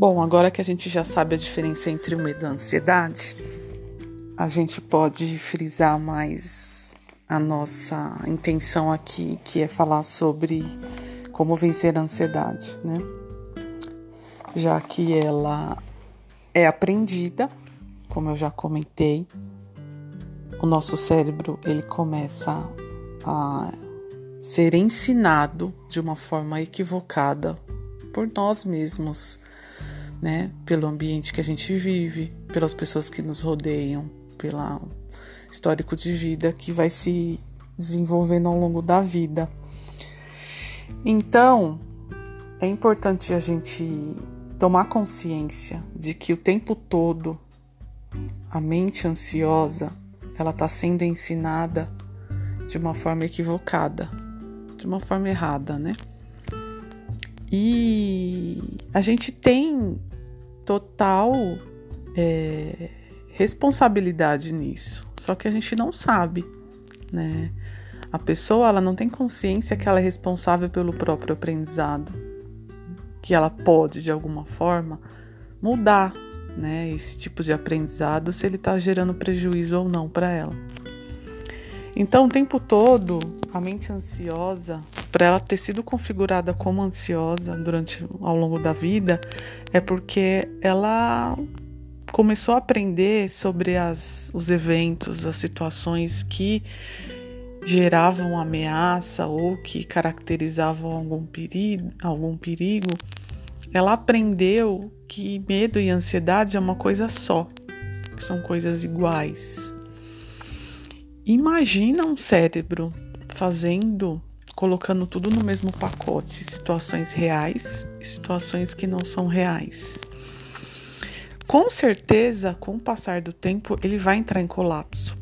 Bom, agora que a gente já sabe a diferença entre o medo e a ansiedade, a gente pode frisar mais a nossa intenção aqui, que é falar sobre como vencer a ansiedade, né? Já que ela é aprendida, como eu já comentei, o nosso cérebro ele começa a ser ensinado de uma forma equivocada por nós mesmos, né? Pelo ambiente que a gente vive, pelas pessoas que nos rodeiam, pelo histórico de vida que vai se desenvolvendo ao longo da vida. Então, é importante a gente tomar consciência de que o tempo todo a mente ansiosa ela está sendo ensinada de uma forma equivocada, de uma forma errada, né? E a gente tem total é, responsabilidade nisso, só que a gente não sabe, né? A pessoa ela não tem consciência que ela é responsável pelo próprio aprendizado, que ela pode de alguma forma mudar, né? Esse tipo de aprendizado se ele está gerando prejuízo ou não para ela. Então, o tempo todo, a mente ansiosa, para ela ter sido configurada como ansiosa durante ao longo da vida, é porque ela começou a aprender sobre as, os eventos, as situações que geravam ameaça ou que caracterizavam algum perigo, algum perigo, ela aprendeu que medo e ansiedade é uma coisa só, que são coisas iguais. Imagina um cérebro fazendo, colocando tudo no mesmo pacote, situações reais e situações que não são reais. Com certeza, com o passar do tempo, ele vai entrar em colapso.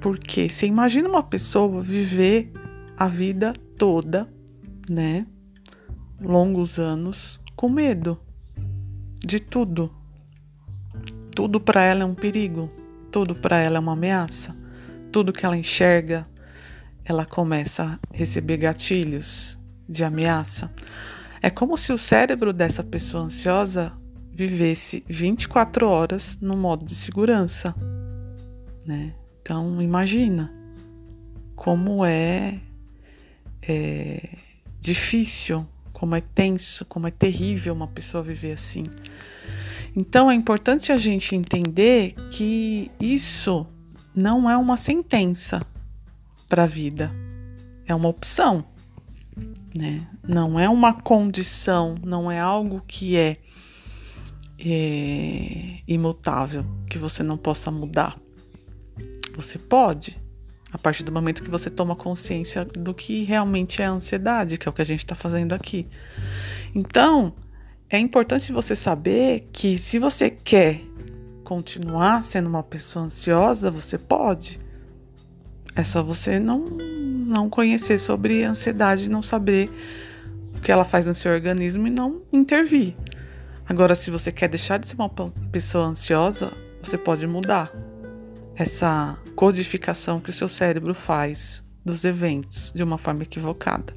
Porque você imagina uma pessoa viver a vida toda, né? Longos anos, com medo de tudo. Tudo para ela é um perigo, tudo para ela é uma ameaça. Tudo que ela enxerga, ela começa a receber gatilhos de ameaça. É como se o cérebro dessa pessoa ansiosa vivesse 24 horas no modo de segurança, né? Então imagina como é, é difícil, como é tenso, como é terrível uma pessoa viver assim. Então é importante a gente entender que isso não é uma sentença para a vida, é uma opção, né? Não é uma condição, não é algo que é é, imutável, que você não possa mudar. Você pode, a partir do momento que você toma consciência do que realmente é a ansiedade, que é o que a gente está fazendo aqui. Então, é importante você saber que se você quer continuar sendo uma pessoa ansiosa, você pode. É só você não, não conhecer sobre ansiedade, não saber o que ela faz no seu organismo e não intervir. Agora, se você quer deixar de ser uma pessoa ansiosa, você pode mudar essa codificação que o seu cérebro faz dos eventos de uma forma equivocada.